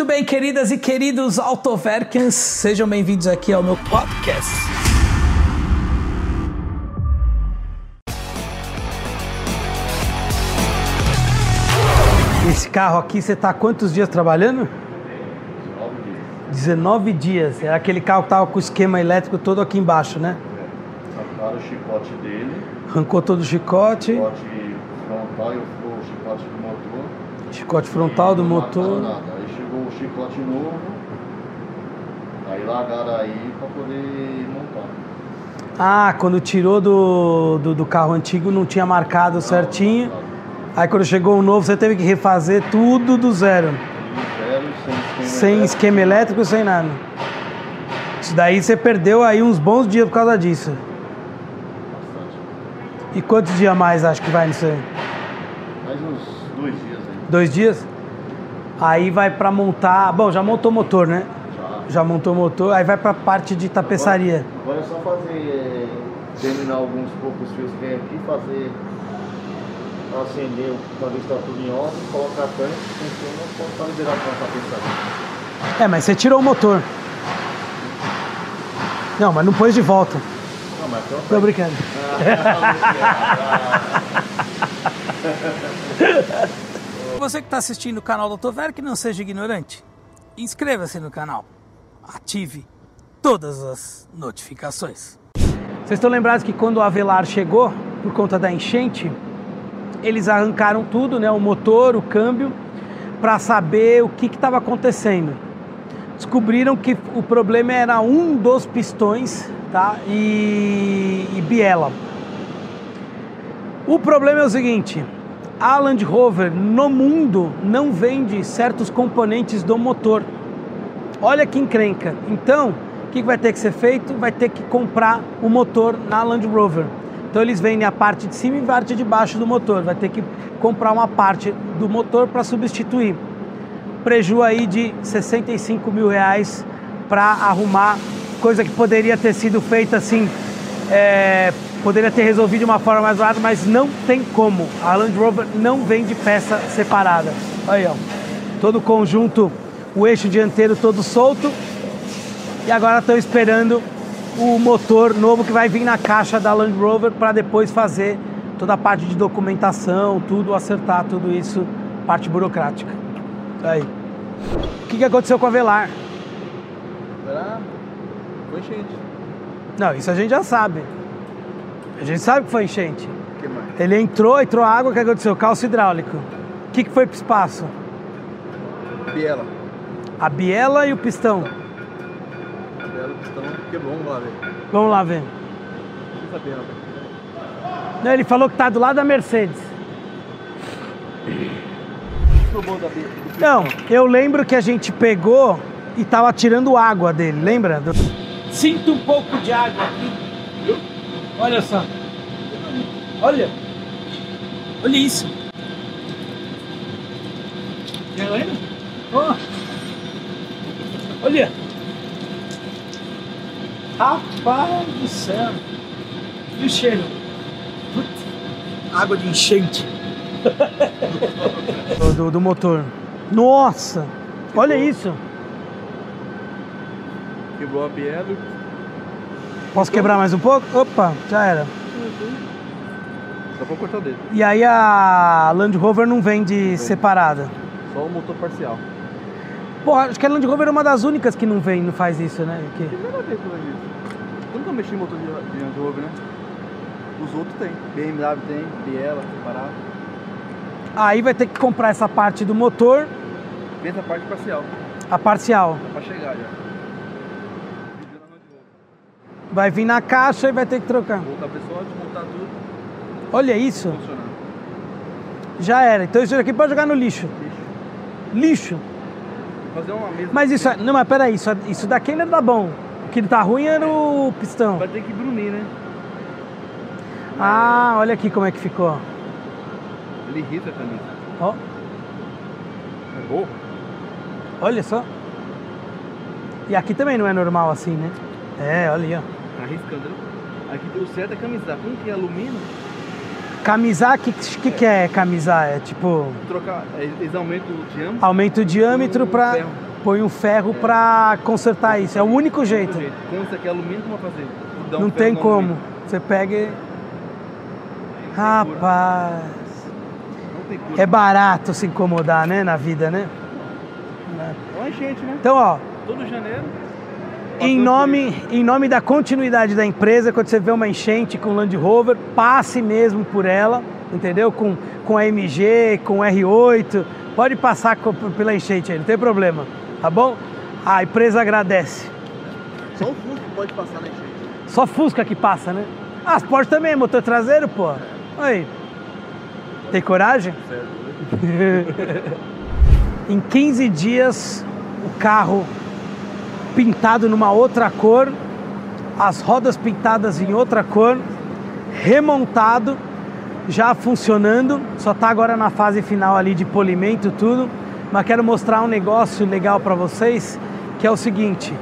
Muito bem, queridas e queridos Autoverkens, sejam bem-vindos aqui ao meu podcast. Esse carro aqui, você está quantos dias trabalhando? 19 dias. É aquele carro que tava com o esquema elétrico todo aqui embaixo, né? Arrancaram o chicote dele, Arrancou todo o chicote, chicote frontal e o chicote do motor. chicote frontal do Não mataram motor. Nada. Chicote novo, aí largaram aí pra poder montar. Ah, quando tirou do, do, do carro antigo não tinha marcado certinho. Aí quando chegou o novo, você teve que refazer tudo do zero. Do zero, sem esquema Sem elétrico. esquema elétrico, sem nada. Isso daí você perdeu aí uns bons dias por causa disso. Bastante. E quantos dias mais acho que vai nisso aí? Mais uns dois dias aí. Dois dias? Aí vai pra montar. Bom, já montou o motor, né? Já. Já montou o motor, aí vai pra parte de tapeçaria. Agora, agora é só fazer, terminar alguns poucos fios que tem aqui, fazer, acender, se tá tudo em ordem, colocar a tanque, funciona, pra liberar pra tapeçaria. É, mas você tirou o motor. Não, mas não pôs de volta. Não, mas então Tô brincando. Você que está assistindo o canal do Autoverk, não seja ignorante. Inscreva-se no canal. Ative todas as notificações. Vocês estão lembrados que quando o Avelar chegou, por conta da enchente, eles arrancaram tudo, né? O motor, o câmbio, para saber o que estava acontecendo. Descobriram que o problema era um dos pistões, tá? E, e biela. O problema é o seguinte: a Land Rover no mundo não vende certos componentes do motor. Olha que encrenca. Então, o que vai ter que ser feito? Vai ter que comprar o motor na Land Rover. Então eles vendem a parte de cima e a parte de baixo do motor. Vai ter que comprar uma parte do motor para substituir. Preju aí de 65 mil reais para arrumar coisa que poderia ter sido feita assim, é, poderia ter resolvido de uma forma mais barata, mas não tem como. A Land Rover não vende peça separada. Aí, ó, todo o conjunto, o eixo dianteiro todo solto. E agora estão esperando o motor novo que vai vir na caixa da Land Rover para depois fazer toda a parte de documentação, tudo, acertar tudo isso, parte burocrática. Aí. O que, que aconteceu com a Velar? Será? Foi enchente. Não, isso a gente já sabe. A gente sabe que foi enchente. O que mais? Ele entrou, entrou água, o que aconteceu? Calço hidráulico. O que, que foi pro espaço? Biela. A biela e o pistão. Biela, pistão, quebrou, vamos lá ver. Vamos lá ver. Não sabia. Não, ele falou que tá do lado da Mercedes. Não, eu lembro que a gente pegou e tava tirando água dele, lembra? Sinto um pouco de água aqui. Olha só. Olha. Olha isso. Já lembra? Ó. Olha. Rapaz do céu. E o cheiro? Água de enchente. do- do motor. Nossa! Olha isso! Quebrou a Biela. Posso quebrar mais um pouco? Opa, já era. Só pra cortar o dedo. E aí a Land Rover não vende separada. Só o motor parcial. Porra, acho que a Land Rover é uma das únicas que não vem, não faz isso, né? Que- Primeira vez que eu vejo isso. Eu nunca mexi em motor de, de Land Rover, né? Os outros tem. BMW tem, Biela separado. Aí vai ter que comprar essa parte do motor, Vem essa parte parcial. a parcial. Dá pra chegar já. Pediu na Land Rover. Vai vir na caixa e vai ter que trocar. Voltar pessoal, desmontar tudo, Olha isso, já era. Então isso aqui pode jogar no lixo. Lixo. Lixo. Fazer uma mesa. Mas isso, não, mas peraí, isso, isso daqui ainda tá bom. O que tá ruim era o pistão. Vai ter que brunir, né? Ah, olha aqui como é que ficou. Ele irrita a camisa. Ó, É boa. olha só. E aqui também não é normal assim, né? É, olha aí, ó. Arriscando, né? Aqui o certo é camisar. Como que é alumínio? Camisar, o que, que, que é camisar? É tipo, Trocar. é, Eles aumentam o diâmetro. aumenta o diâmetro ferro. põe um ferro para consertar isso. É o único jeito. Com isso aqui é alumínio, como fazer? Um Não tem como. alumínio. Você pega e... Rapaz... É barato se incomodar, né, na vida, né? É uma enchente, né? Então, ó, Todo janeiro. Em nome, em nome da continuidade da empresa, quando você vê uma enchente com Land Rover, passe mesmo por ela, entendeu? Com, com a MG, com R8, pode passar co- pela enchente aí, não tem problema, tá bom? A empresa agradece. Só o Fusca pode passar na enchente. Só Fusca que passa, né? Ah, as portas também, motor traseiro, pô. Aí. Tem coragem? em 15 dias, o carro pintado numa outra cor, as rodas pintadas em outra cor, remontado, já funcionando, só está agora na fase final ali de polimento tudo, mas quero mostrar um negócio legal para vocês, que é o seguinte.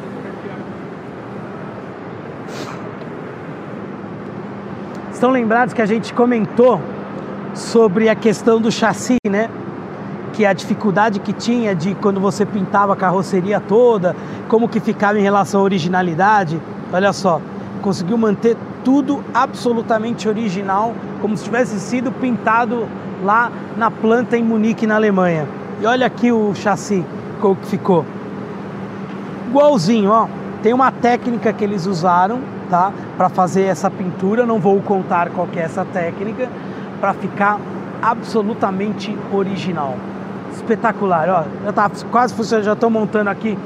Estão lembrados que a gente comentou sobre a questão do chassi, né? Que a dificuldade que tinha de quando você pintava a carroceria toda, como que ficava em relação à originalidade. Olha só, conseguiu manter tudo absolutamente original, como se tivesse sido pintado lá na planta em Munique, na Alemanha. E olha aqui o chassi, como que ficou. Igualzinho, ó. Tem uma técnica que eles usaram, tá? Para fazer essa pintura. Não vou contar qual é essa técnica, para ficar absolutamente original. Espetacular, ó. Já tá quase funcionando, já estou montando aqui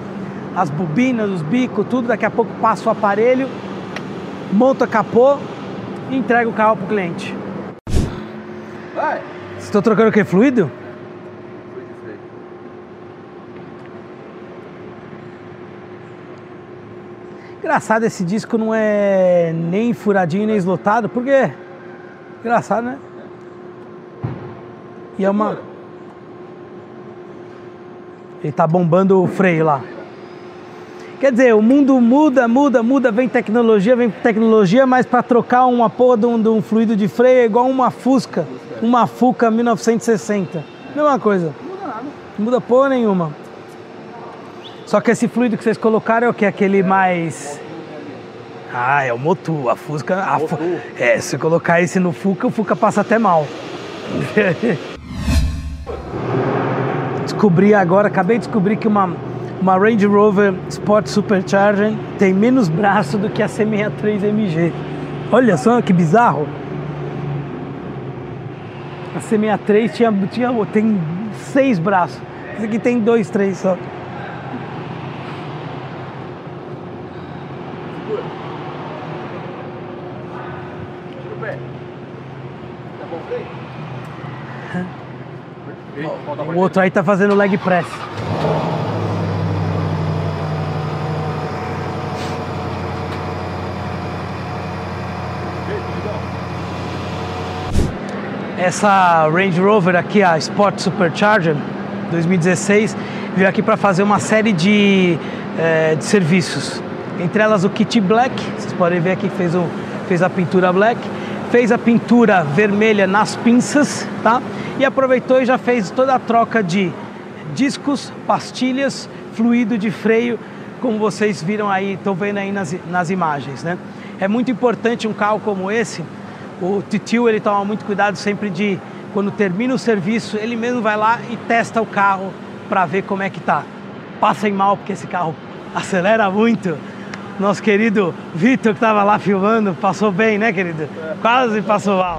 as bobinas, os bicos, tudo. Daqui a pouco passo o aparelho, monta capô e entrega o carro pro cliente. Vai! Estou trocando o que? Fluido? Engraçado, esse disco não é nem furadinho nem eslotado, por quê? Engraçado, né? E é uma. Ele tá bombando o freio lá. Quer dizer, o mundo muda, muda, muda, vem tecnologia, vem tecnologia, mas para trocar uma porra de um, de um fluido de freio é igual uma Fusca, uma Fuca 1960. Mesma coisa. Não muda nada. Não muda porra nenhuma. Só que esse fluido que vocês colocaram é o que? Aquele mais. Ah, é o Motu. A Fusca. A Fu- Motu. É, se colocar esse no Fuca, o Fuca passa até mal. Descobri agora, acabei de descobrir que uma, uma Range Rover Sport Supercharger tem menos braço do que a C63 MG. Olha só que bizarro. A C63 tinha, tinha, tem seis braços. Esse aqui tem dois, três só. Segura. Tira o pé. Tá bom o freio? Ei, falta a O outro aí tá fazendo leg press. Essa Range Rover aqui, a Sport Supercharger 2016, veio aqui para fazer uma série de, eh, de serviços. Entre elas o kit black, vocês podem ver aqui fez, o, fez a pintura black, fez a pintura vermelha nas pinças, tá? E aproveitou e já fez toda a troca de discos, pastilhas, fluido de freio, como vocês viram aí, estão vendo aí nas, nas imagens, né? É muito importante um carro como esse, o Titio ele toma muito cuidado sempre de quando termina o serviço, ele mesmo vai lá e testa o carro para ver como é que tá. Passem mal porque esse carro acelera muito. Nosso querido Vitor que estava lá filmando, passou bem, né, querido? Quase passou mal.